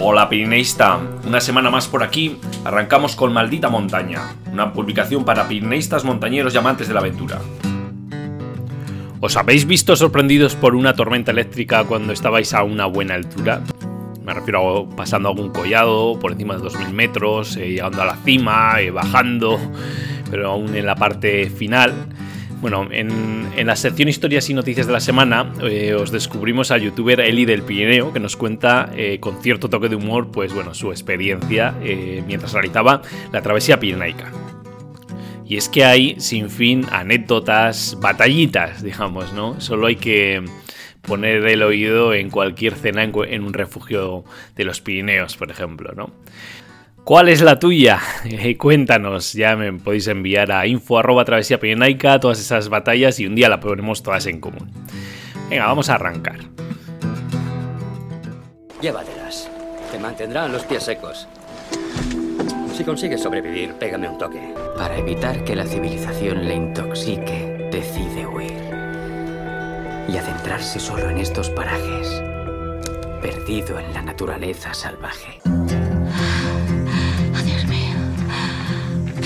Hola Pirineísta, una semana más por aquí, arrancamos con Maldita Montaña, una publicación para pirineístas montañeros y amantes de la aventura. ¿Os habéis visto sorprendidos por una tormenta eléctrica cuando estabais a una buena altura? Me refiero a pasando algún collado por encima de 2000 metros, eh, llegando a la cima, eh, bajando, pero aún en la parte final. Bueno, en, la sección Historias y Noticias de la semana eh, os descubrimos al youtuber Eli del Pirineo que nos cuenta con cierto toque de humor pues bueno, su experiencia mientras realizaba la travesía pirenaica. Y es que hay sin fin anécdotas, batallitas, digamos, ¿no? Solo hay que poner el oído en cualquier cena en, un refugio de los Pirineos, por ejemplo, ¿no? ¿Cuál es la tuya? Eh, cuéntanos, ya me podéis enviar a info arroba travesía pirenaica todas esas batallas y un día la ponemos todas en común. Venga, vamos a arrancar. Llévatelas. Te mantendrán los pies secos. Si consigues sobrevivir, pégame un toque. Para evitar que la civilización le intoxique, decide huir. Y adentrarse solo en estos parajes, perdido en la naturaleza salvaje.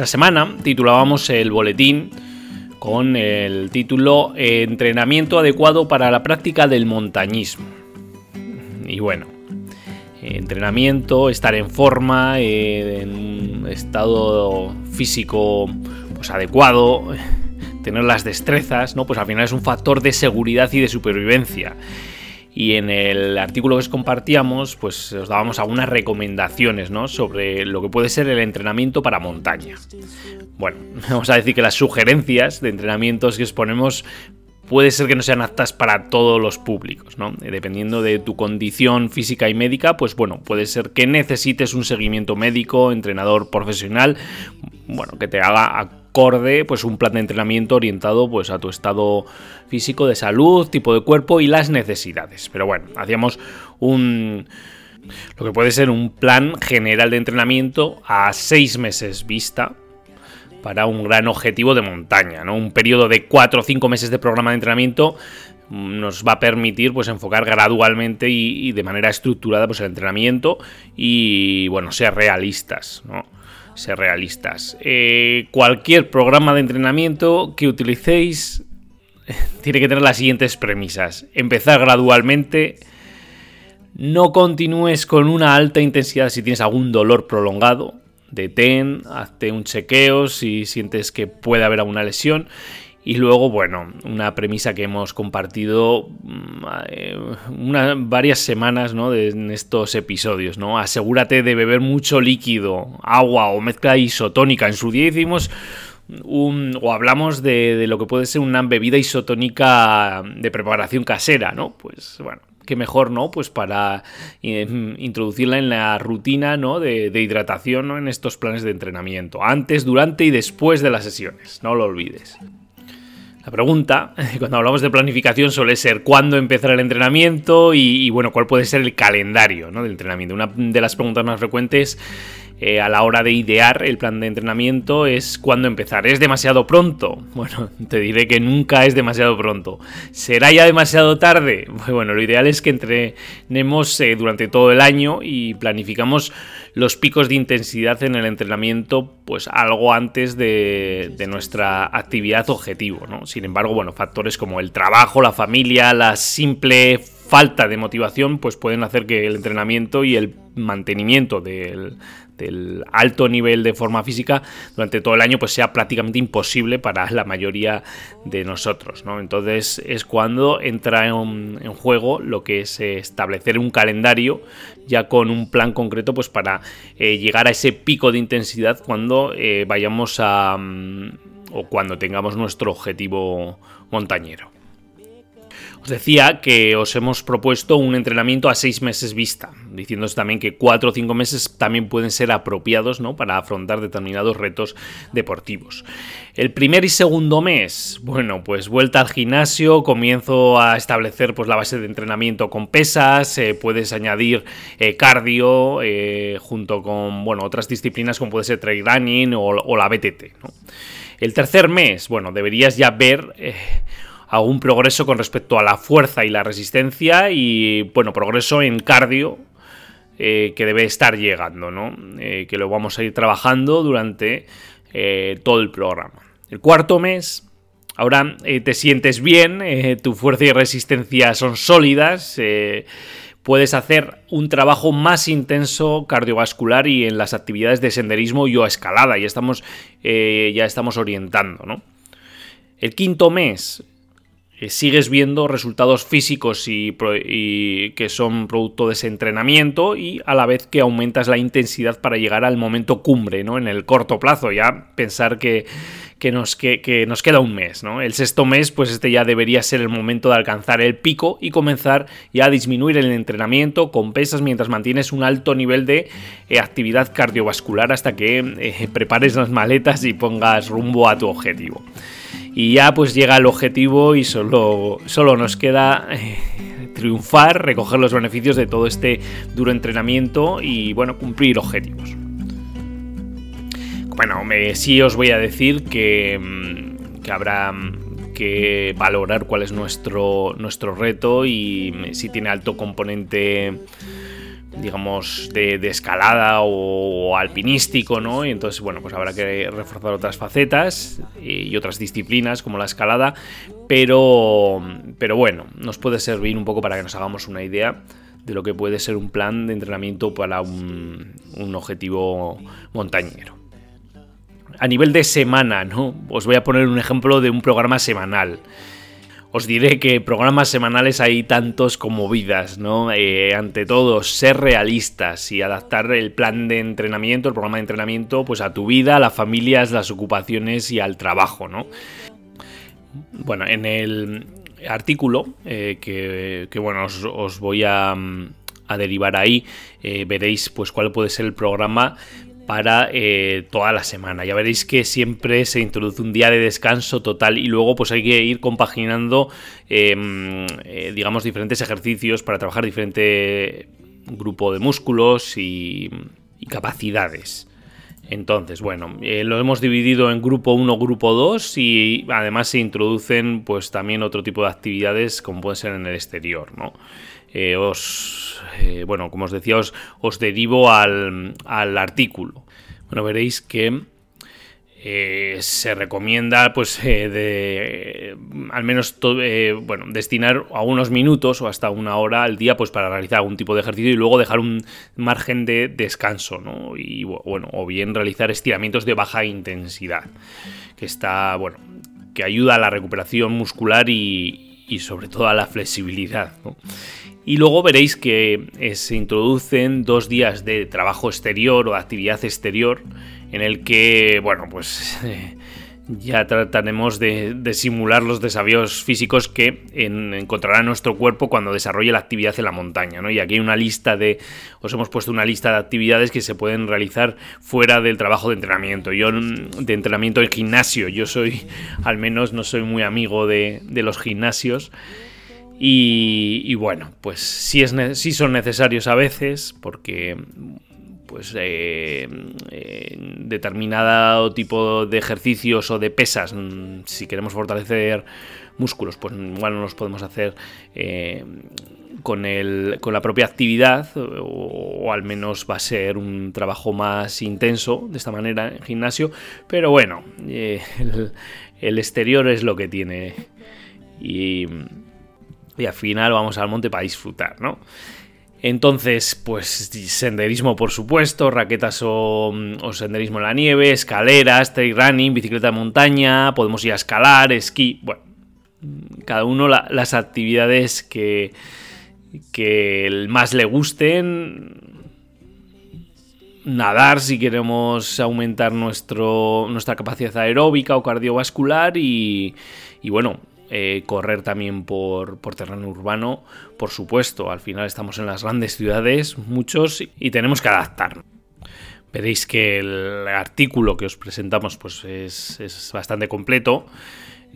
Esta semana titulábamos el boletín con el título Entrenamiento adecuado para la práctica del montañismo. Y bueno, entrenamiento, estar en forma, eh, en un estado físico pues adecuado, tener las destrezas, ¿no? Pues al final es un factor de seguridad y de supervivencia y en el artículo que os compartíamos pues os dábamos algunas recomendaciones ¿no? sobre lo que puede ser el entrenamiento para montaña. Bueno, vamos a decir que las sugerencias de entrenamientos que os ponemos puede ser que no sean aptas para todos los públicos, ¿no? Dependiendo de tu condición física y médica, pues bueno, puede ser que necesites un seguimiento médico, entrenador profesional, bueno, que te haga acorde pues un plan de entrenamiento orientado pues a tu estado físico de salud, tipo de cuerpo y las necesidades. Pero bueno, hacíamos un lo que puede ser un plan general de entrenamiento a seis meses vista para un gran objetivo de montaña, ¿no? Un periodo de cuatro o cinco meses de programa de entrenamiento nos va a permitir pues enfocar gradualmente y, y de manera estructurada pues el entrenamiento y bueno ser realistas ¿no? Ser realistas. Eh, cualquier programa de entrenamiento que utilicéis tiene que tener las siguientes premisas. Empezar gradualmente. No continúes con una alta intensidad si tienes algún dolor prolongado. Detén, hazte un chequeo si sientes que puede haber alguna lesión y luego, bueno, una premisa que hemos compartido mm, eh, varias semanas ¿no? de, en estos episodios, ¿no? Asegúrate de beber mucho líquido, agua o mezcla isotónica. En su día hicimos un, o hablamos de, de, lo que puede ser una bebida isotónica de preparación casera, ¿no? Pues bueno, qué mejor, ¿no? Pues para eh, introducirla en la rutina, ¿no? De, de hidratación, ¿no? En estos planes de entrenamiento, antes, durante y después de las sesiones, no lo olvides. La pregunta, cuando hablamos de planificación, suele ser cuándo empezar el entrenamiento y, bueno, cuál puede ser el calendario ¿no? del entrenamiento. Una de las preguntas más frecuentes eh, a la hora de idear el plan de entrenamiento es cuándo empezar. ¿Es demasiado pronto? Bueno, te diré que nunca es demasiado pronto. ¿Será ya demasiado tarde? Bueno, lo ideal es que entrenemos eh, durante todo el año y planificamos los picos de intensidad en el entrenamiento pues algo antes de, de nuestra actividad objetivo. ¿no? Sin embargo, bueno, factores como el trabajo, la familia, la simple falta de motivación pues pueden hacer que el entrenamiento y el mantenimiento del, del alto nivel de forma física durante todo el año pues sea prácticamente imposible para la mayoría de nosotros. ¿no? Entonces es cuando entra en, juego lo que es establecer un calendario ya con un plan concreto pues para eh, llegar a ese pico de intensidad cuando eh, vayamos a... Mm, o cuando tengamos nuestro objetivo montañero. Os decía que os hemos propuesto un entrenamiento a seis meses vista, diciéndoos también que cuatro o cinco meses también pueden ser apropiados ¿no? para afrontar determinados retos deportivos. El primer y segundo mes, bueno, pues vuelta al gimnasio, comienzo a establecer pues, la base de entrenamiento con pesas, eh, puedes añadir eh, cardio eh, junto con bueno, otras disciplinas como puede ser trail running o, la BTT. El tercer mes, bueno, deberías ya ver algún progreso con respecto a la fuerza y la resistencia y, bueno, progreso en cardio eh, que debe estar llegando, ¿no? Eh, que lo vamos a ir trabajando durante eh, todo el programa. El cuarto mes, ahora te sientes bien, tu fuerza y resistencia son sólidas, puedes hacer un trabajo más intenso cardiovascular y en las actividades de senderismo y o escalada, ya estamos, ya estamos orientando, ¿no? El quinto mes, sigues viendo resultados físicos y, que son producto de ese entrenamiento y a la vez que aumentas la intensidad para llegar al momento cumbre, ¿no? En el corto plazo, ya pensar que, nos, que, nos queda un mes, ¿no? El sexto mes, pues este ya debería ser el momento de alcanzar el pico y comenzar ya a disminuir el entrenamiento con pesas mientras mantienes un alto nivel de eh, actividad cardiovascular hasta que eh, prepares las maletas y pongas rumbo a tu objetivo. Y ya pues llega el objetivo y solo, solo nos queda eh, triunfar, recoger los beneficios de todo este duro entrenamiento y bueno, cumplir objetivos. Bueno, sí os voy a decir que, mm, que habrá mm, que valorar cuál es nuestro, nuestro reto y mm, si tiene alto componente digamos, de, escalada o, alpinístico, ¿no? Y entonces, bueno, pues habrá que reforzar otras facetas y, otras disciplinas como la escalada, pero, pero bueno, nos puede servir un poco para que nos hagamos una idea de lo que puede ser un plan de entrenamiento para un, un objetivo montañero. A nivel de semana, ¿no? Os voy a poner un ejemplo de un programa semanal. Os diré que programas semanales hay tantos como vidas, ¿no? Eh, ante todo, ser realistas y adaptar el plan de entrenamiento, el programa de entrenamiento, pues a tu vida, a las familias, las ocupaciones y al trabajo, ¿no? Bueno, en el artículo eh, que, bueno, os, voy a, derivar ahí, eh, veréis pues cuál puede ser el programa para eh, toda la semana. Ya veréis que siempre se introduce un día de descanso total y luego pues hay que ir compaginando, em, eh, digamos, diferentes ejercicios para trabajar diferente grupo de músculos y, capacidades. Entonces, bueno, eh, lo hemos dividido en grupo 1, grupo 2 y además se introducen pues también otro tipo de actividades como puede ser en el exterior, ¿no? Eh, os, eh, bueno, como os decía, os, derivo al, artículo. Bueno, veréis que eh, se recomienda, pues, de al menos bueno, destinar a unos minutos o hasta una hora al día, pues, para realizar algún tipo de ejercicio y luego dejar un margen de descanso, ¿no? Y bueno, o bien realizar estiramientos de baja intensidad, que está, bueno, que ayuda a la recuperación muscular y, y sobre todo a la flexibilidad. Y luego veréis que eh, se introducen dos días de trabajo exterior o actividad exterior en el que, bueno, pues ya trataremos de, simular los desafíos físicos que encontrará nuestro cuerpo cuando desarrolle la actividad en la montaña. ¿no? Y aquí hay una lista de, os hemos puesto una lista de actividades que se pueden realizar fuera del trabajo de entrenamiento. Yo de entrenamiento en gimnasio, yo soy, al menos no soy muy amigo de, los gimnasios. Y, bueno, pues sí, es, son necesarios a veces porque pues eh, determinado tipo de ejercicios o de pesas, mm, si queremos fortalecer músculos, pues igual no los podemos hacer eh, con, el, con la propia actividad o, al menos va a ser un trabajo más intenso de esta manera en gimnasio, pero bueno, eh, el, el exterior es lo que tiene y y al final vamos al monte para disfrutar, ¿no? Entonces, pues senderismo por supuesto, raquetas o, senderismo en la nieve, escaleras, trail running, bicicleta de montaña, podemos ir a escalar, esquí, bueno, cada uno las actividades que, que más le gusten, nadar si queremos aumentar nuestra capacidad aeróbica o cardiovascular y, y bueno, eh, correr también por, por, terreno urbano, por supuesto, al final estamos en las grandes ciudades, muchos, y tenemos que adaptarnos. Veréis que el artículo que os presentamos pues es, es bastante completo.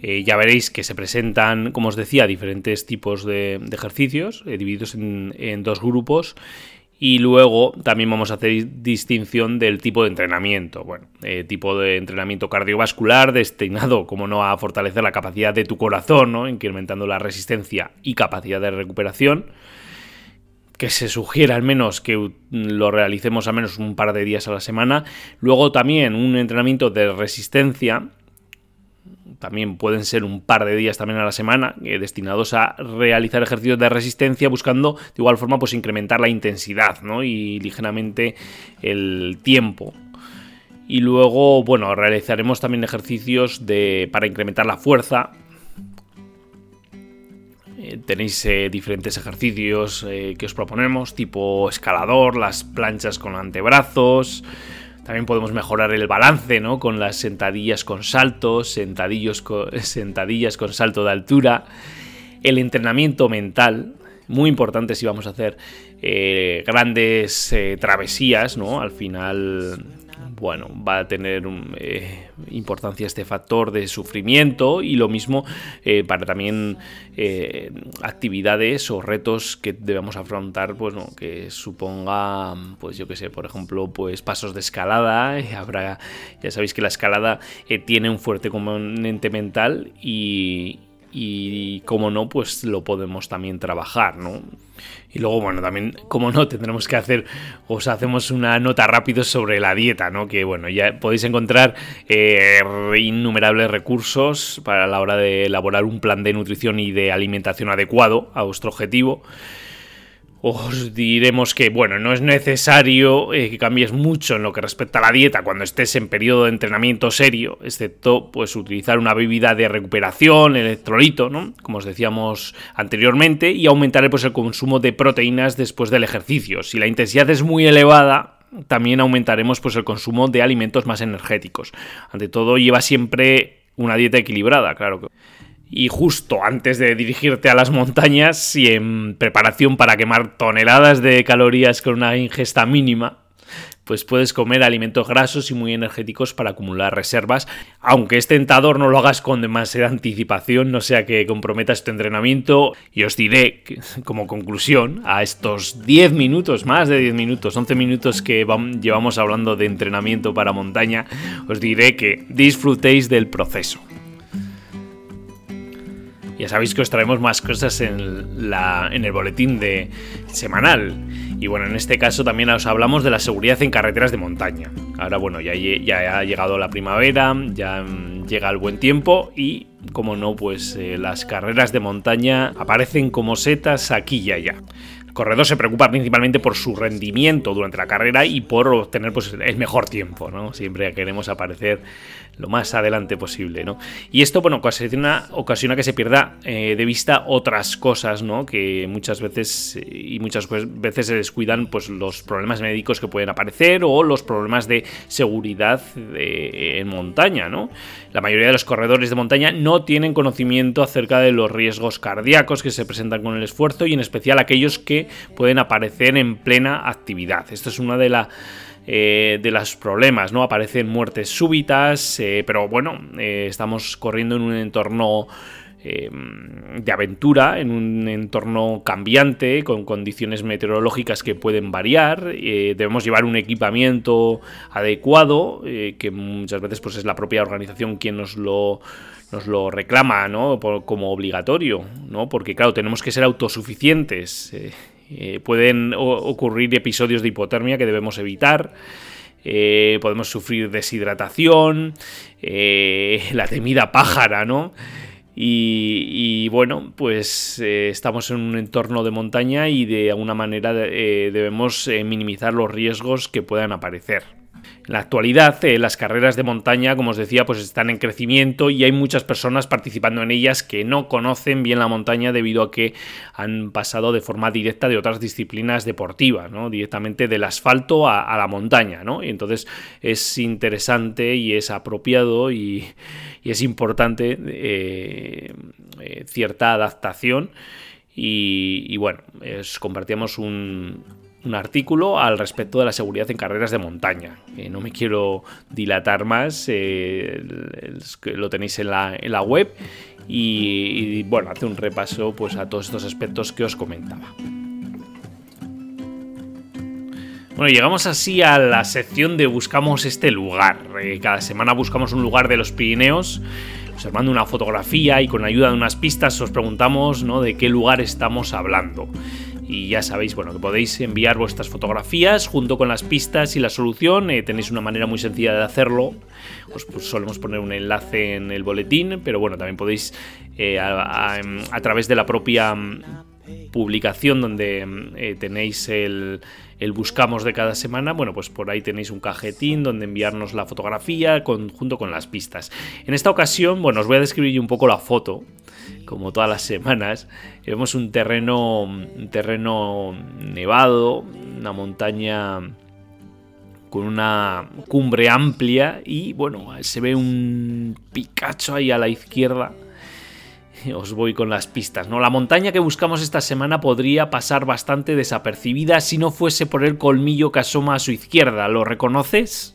Eh, ya veréis que se presentan, como os decía, diferentes tipos de, ejercicios, eh, divididos en, dos grupos. Y luego también vamos a hacer distinción del tipo de entrenamiento. Bueno, eh, tipo de entrenamiento cardiovascular destinado, como no, a fortalecer la capacidad de tu corazón, ¿no? incrementando la resistencia y capacidad de recuperación que se sugiere al menos que lo realicemos al menos un par de días a la semana. Luego también un entrenamiento de resistencia, también pueden ser un par de días también a la semana, eh, destinados a realizar ejercicios de resistencia, buscando de igual forma pues incrementar la intensidad y ligeramente el tiempo. Y luego, bueno, realizaremos también ejercicios de, para incrementar la fuerza, eh, tenéis eh, diferentes ejercicios que os proponemos, tipo escalador, las planchas con antebrazos. También podemos mejorar el balance, ¿no? Con las sentadillas con saltos, sentadillos sentadillas con salto de altura. El entrenamiento mental, muy importante si vamos a hacer grandes travesías, ¿no? Al final bueno, va a tener eh, importancia este factor de sufrimiento y lo mismo eh, para también eh, actividades o retos que debemos afrontar, pues que suponga, pues yo que sé, por ejemplo, pues pasos de escalada, habrá, ya sabéis que la escalada tiene un fuerte componente mental y, y como no, pues lo podemos también trabajar, ¿no? Y luego, bueno, también, como no, tendremos que hacer, os hacemos una nota rápido sobre la dieta, ¿no? Que bueno, ya podéis encontrar eh, innumerables recursos para la hora de elaborar un plan de nutrición y de alimentación adecuado a vuestro objetivo os diremos que, bueno, no es necesario eh, que cambies mucho en lo que respecta a la dieta cuando estés en periodo de entrenamiento serio, excepto pues utilizar una bebida de recuperación, electrolito, ¿no? Como os decíamos anteriormente, y aumentar pues, el consumo de proteínas después del ejercicio. Si la intensidad es muy elevada, también aumentaremos pues, el consumo de alimentos más energéticos. Ante todo, lleva siempre una dieta equilibrada, claro que y justo antes de dirigirte a las montañas y en preparación para quemar toneladas de calorías con una ingesta mínima, pues puedes comer alimentos grasos y muy energéticos para acumular reservas, aunque es tentador no lo hagas con demasiada anticipación, no sea que comprometas tu entrenamiento y os diré como conclusión a estos 10 minutos, más de 10 minutos, 11 minutos que llevamos hablando de entrenamiento para montaña, os diré que disfrutéis del proceso. Ya sabéis que os traemos más cosas en, el boletín de semanal. Y bueno, en este caso también os hablamos de la seguridad en carreteras de montaña. Ahora, bueno, ya, ha llegado la primavera, ya mm, llega el buen tiempo y, como no, pues eh, las carreras de montaña aparecen como setas aquí y allá corredor se preocupa principalmente por su rendimiento durante la carrera y por obtener pues, el mejor tiempo, ¿no? Siempre queremos aparecer lo más adelante posible, ¿no? Y esto, bueno, ocasiona, que se pierda eh, de vista otras cosas, ¿no? Que muchas veces y muchas veces se descuidan pues los problemas médicos que pueden aparecer o los problemas de seguridad en montaña, ¿no? La mayoría de los corredores de montaña no tienen conocimiento acerca de los riesgos cardíacos que se presentan con el esfuerzo y en especial aquellos que pueden aparecer en plena actividad. Esto es una de las eh, de los problemas, ¿no? Aparecen muertes súbitas, eh, pero bueno, eh, estamos corriendo en un entorno de aventura, en un entorno cambiante, con condiciones meteorológicas que pueden variar. debemos llevar un equipamiento adecuado, que muchas veces pues, es la propia organización quien nos lo, nos lo reclama ¿no? como obligatorio, ¿no? porque claro, tenemos que ser autosuficientes. Pueden ocurrir episodios de hipotermia que debemos evitar. Eh, podemos sufrir deshidratación, eh, la temida pájara, ¿no? Y, bueno, pues estamos en un entorno de montaña y de alguna manera debemos minimizar los riesgos que puedan aparecer. En la actualidad, eh, las carreras de montaña, como os decía, pues están en crecimiento y hay muchas personas participando en ellas que no conocen bien la montaña debido a que han pasado de forma directa de otras disciplinas deportivas, ¿no? directamente del asfalto a, la montaña. ¿no? Y entonces es interesante y es apropiado y, es importante eh, eh, cierta adaptación. Y, bueno, compartíamos un, un artículo al respecto de la seguridad en carreras de montaña. no me quiero dilatar más, eh, lo tenéis en la, web y, bueno, hace un repaso pues, a todos estos aspectos que os comentaba. Bueno, llegamos así a la sección de buscamos este lugar. Eh, cada semana buscamos un lugar de los Pirineos observando una fotografía y con ayuda de unas pistas os preguntamos ¿no? de qué lugar estamos hablando y ya sabéis, bueno, que podéis enviar vuestras fotografías junto con las pistas y la solución. Eh, tenéis una manera muy sencilla de hacerlo. Os pues, solemos poner un enlace en el boletín, pero bueno, también podéis eh, a, través de la propia mm, publicación donde mm, eh, tenéis el, el, buscamos de cada semana, bueno, pues por ahí tenéis un cajetín donde enviarnos la fotografía junto con las pistas. En esta ocasión, bueno, os voy a describir un poco la foto como todas las semanas. Vemos un terreno, un terreno nevado, una montaña con una cumbre amplia y bueno, se ve un Picacho ahí a la izquierda. Os voy con las pistas, ¿no? La montaña que buscamos esta semana podría pasar bastante desapercibida si no fuese por el colmillo que asoma a su izquierda. ¿Lo reconoces?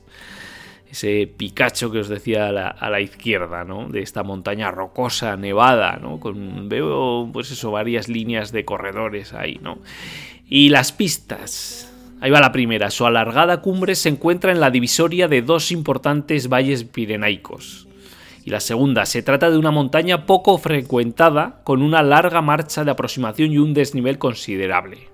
Ese Picacho que os decía a la, izquierda, ¿no? De esta montaña rocosa, nevada, ¿no? Con, veo, pues eso, varias líneas de corredores ahí, ¿no? Y las pistas. Ahí va la primera. Su alargada cumbre se encuentra en la divisoria de dos importantes valles pirenaicos. Y la segunda, se trata de una montaña poco frecuentada, con una larga marcha de aproximación y un desnivel considerable.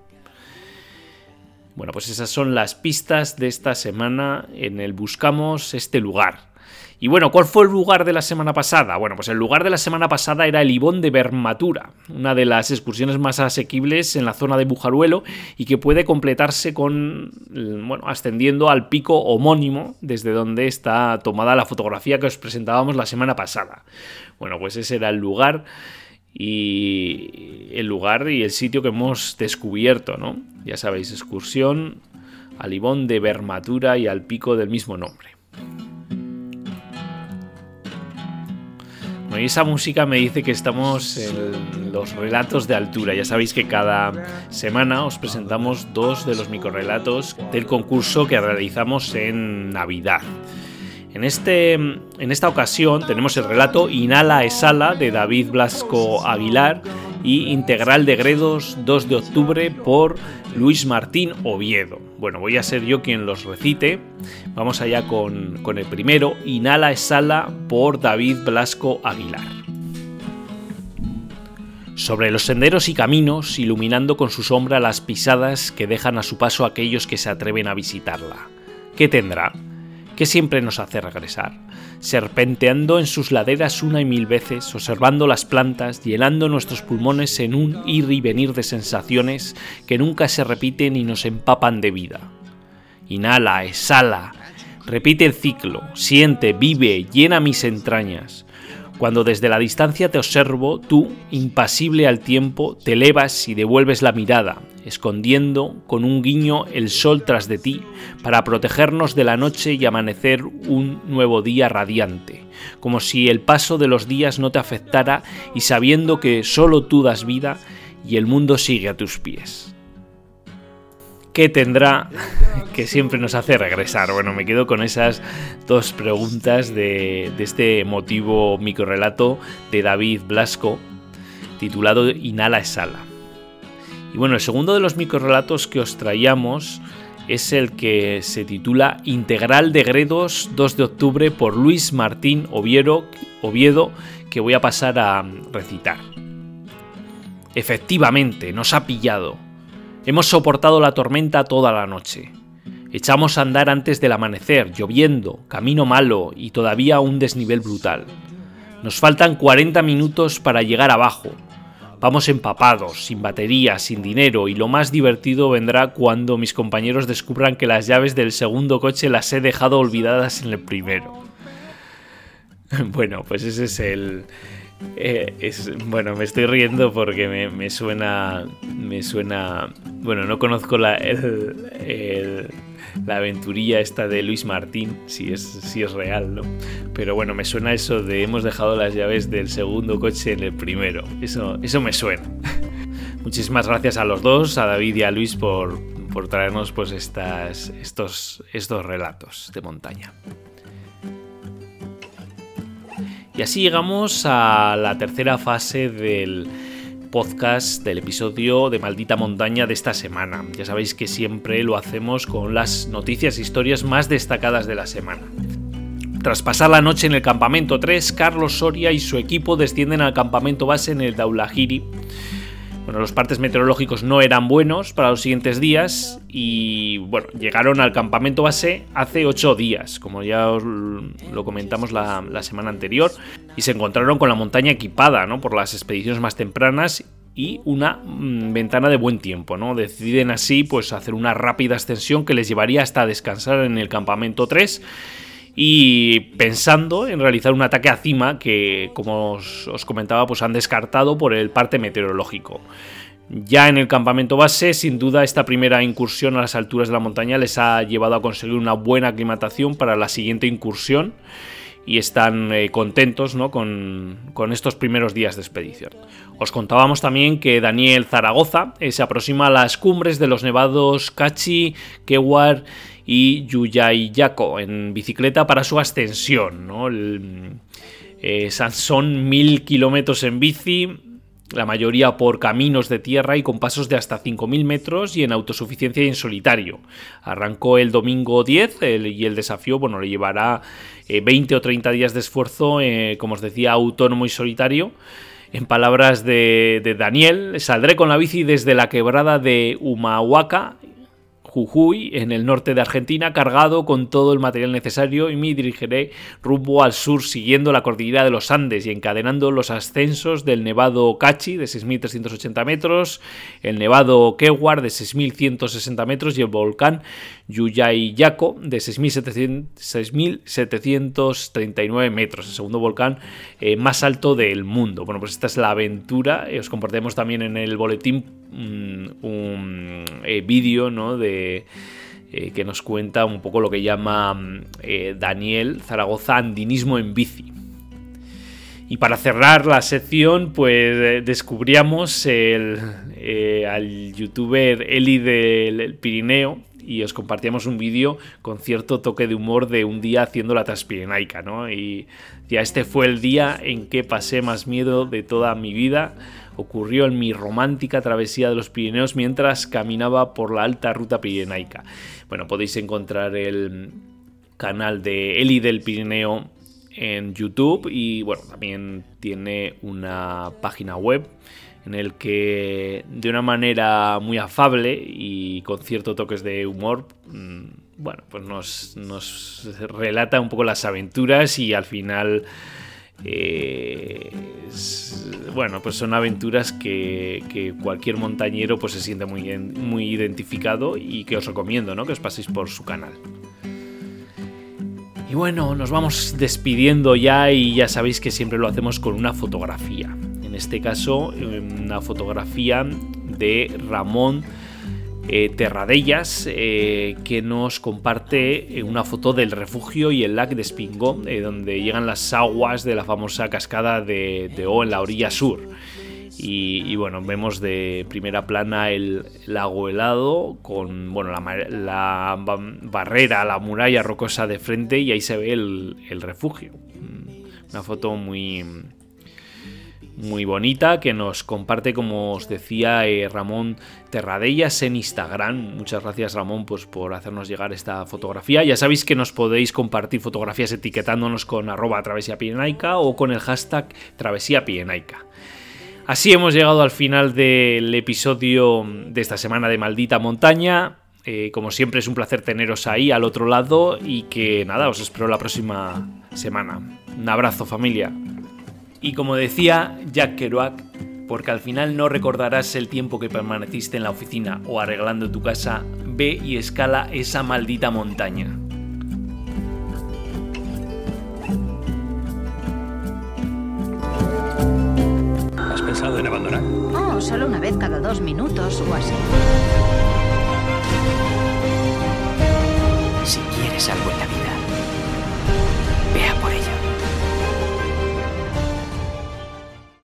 Bueno, pues esas son las pistas de esta semana en el Buscamos este lugar. Y bueno, ¿cuál fue el lugar de la semana pasada? Bueno, pues el lugar de la semana pasada era el Ibón de Bermatura, una de las excursiones más asequibles en la zona de Bujaruelo y que puede completarse con, bueno, ascendiendo al pico homónimo desde donde está tomada la fotografía que os presentábamos la semana pasada. Bueno, pues ese era el lugar y el lugar y el sitio que hemos descubierto, ¿no? Ya sabéis, excursión al Ibón de Bermatura y al pico del mismo nombre. y esa música me dice que estamos en los relatos de altura. Ya sabéis que cada semana os presentamos dos de los microrelatos del concurso que realizamos en Navidad. En, este, en esta ocasión tenemos el relato Inhala Esala de David Blasco Aguilar y Integral de Gredos 2 de octubre por Luis Martín Oviedo. Bueno, voy a ser yo quien los recite. Vamos allá con, con el primero, Inhala Esala por David Blasco Aguilar. Sobre los senderos y caminos, iluminando con su sombra las pisadas que dejan a su paso aquellos que se atreven a visitarla. ¿Qué tendrá? Que siempre nos hace regresar, serpenteando en sus laderas una y mil veces, observando las plantas, llenando nuestros pulmones en un ir y venir de sensaciones que nunca se repiten y nos empapan de vida. Inhala, exhala, repite el ciclo, siente, vive, llena mis entrañas. Cuando desde la distancia te observo, tú, impasible al tiempo, te elevas y devuelves la mirada, escondiendo con un guiño el sol tras de ti, para protegernos de la noche y amanecer un nuevo día radiante, como si el paso de los días no te afectara y sabiendo que solo tú das vida y el mundo sigue a tus pies. ¿Qué tendrá que siempre nos hace regresar? Bueno, me quedo con esas dos preguntas de, este emotivo microrelato de David Blasco, titulado Inhala Sala. Y bueno, el segundo de los microrelatos que os traíamos es el que se titula Integral de Gredos 2 de octubre por Luis Martín Oviedo que voy a pasar a recitar. Efectivamente, nos ha pillado. Hemos soportado la tormenta toda la noche. Echamos a andar antes del amanecer, lloviendo, camino malo y todavía un desnivel brutal. Nos faltan 40 minutos para llegar abajo. Vamos empapados, sin batería, sin dinero y lo más divertido vendrá cuando mis compañeros descubran que las llaves del segundo coche las he dejado olvidadas en el primero. Bueno, pues ese es el... eh, es, bueno, me estoy riendo porque me, me suena... Me suena... Bueno, no conozco la, la aventurilla esta de Luis Martín, si es, si es real, ¿no? Pero bueno, me suena eso de hemos dejado las llaves del segundo coche en el primero. Eso, eso me suena. Muchísimas gracias a los dos, a David y a Luis, por, por traernos pues estas, estos, estos relatos de montaña. Y así llegamos a la tercera fase del podcast del episodio de Maldita Montaña de esta semana. Ya sabéis que siempre lo hacemos con las noticias e historias más destacadas de la semana. Tras pasar la noche en el campamento 3, Carlos Soria y su equipo descienden al campamento base en el Daulahiri. Bueno, los partes meteorológicos no eran buenos para los siguientes días y bueno, llegaron al campamento base hace 8 días, como ya os lo comentamos la, semana anterior, y se encontraron con la montaña equipada ¿no? por las expediciones más tempranas y una mm, ventana de buen tiempo, ¿no? Deciden así pues hacer una rápida ascensión que les llevaría hasta descansar en el campamento 3 y pensando en realizar un ataque a cima que, como os, comentaba, pues han descartado por el parte meteorológico. Ya en el campamento base, sin duda, esta primera incursión a las alturas de la montaña les ha llevado a conseguir una buena aclimatación para la siguiente incursión y están eh, contentos ¿no? con, con estos primeros días de expedición. Os contábamos también que Daniel Zaragoza eh, se aproxima a las cumbres de los nevados Cachi, Kewar y Yuyayaco en bicicleta para su ascensión. ¿no? El- eh, mil kilómetros en bici, la mayoría por caminos de tierra y con pasos de hasta 5.000 metros y en autosuficiencia y en solitario. Arrancó el domingo 10 el- y el desafío bueno, le llevará eh, 20 o 30 días de esfuerzo, eh, como os decía, autónomo y solitario. En palabras de, de Daniel, saldré con la bici desde la quebrada de Humahuaca Jujuy, en el norte de Argentina, cargado con todo el material necesario y me dirigiré rumbo al sur siguiendo la cordillera de los Andes y encadenando los ascensos del Nevado Cachi de 6.380 metros, el Nevado Kewar de 6.160 metros y el volcán Yuyayaco de 6.700 6.739 metros, el segundo volcán eh, más alto del mundo. Bueno, pues esta es la aventura. Eh, os compartimos también en el boletín mm, un eh, vídeo ¿no? eh, que nos cuenta un poco lo que llama mm, eh, Daniel Zaragoza andinismo en bici. Y para cerrar la sección, pues descubríamos el, al youtuber Eli del Pirineo y os compartíamos un vídeo con cierto toque de humor de un día haciendo la Transpirenaica, ¿no? Y ya este fue el día en que pasé más miedo de toda mi vida. Ocurrió en mi romántica travesía de los Pirineos mientras caminaba por la alta ruta pirenaica. Bueno, podéis encontrar el canal de Eli del Pirineo en YouTube y bueno, también tiene una página web en el que de una manera muy afable y con ciertos toques de humor, mm, bueno, pues nos, nos relata un poco las aventuras y al final, eh, bueno, pues son aventuras que, que cualquier montañero pues se siente muy, muy identificado y que os recomiendo, ¿no? Que os paséis por su canal. Y bueno, nos vamos despidiendo ya y ya sabéis que siempre lo hacemos con una fotografía. En este caso, una fotografía de Ramón eh, Terradellas, eh, que nos comparte eh, una foto del refugio y el lac de Espingó, eh, donde llegan las aguas de la famosa cascada de, O en la orilla sur. Y, bueno, vemos de primera plana el lago helado con bueno, la, barrera, la muralla rocosa de frente y ahí se ve el, el refugio. Mm, Una foto muy, muy bonita que nos comparte, como os decía, eh, Ramón Terradellas en Instagram. Muchas gracias Ramón pues, por hacernos llegar esta fotografía. Ya sabéis que nos podéis compartir fotografías etiquetándonos con arroba travesía o con el hashtag travesía pirenaica. Así hemos llegado al final del episodio de esta semana de Maldita Montaña. Eh, como siempre es un placer teneros ahí al otro lado y que nada, os espero la próxima semana. Un abrazo familia. Y como decía Jack Kerouac, porque al final no recordarás el tiempo que permaneciste en la oficina o arreglando tu casa, ve y escala esa maldita montaña. ¿Has pensado en abandonar? Oh, solo una vez cada dos minutos o así. Si quieres algo en la vida,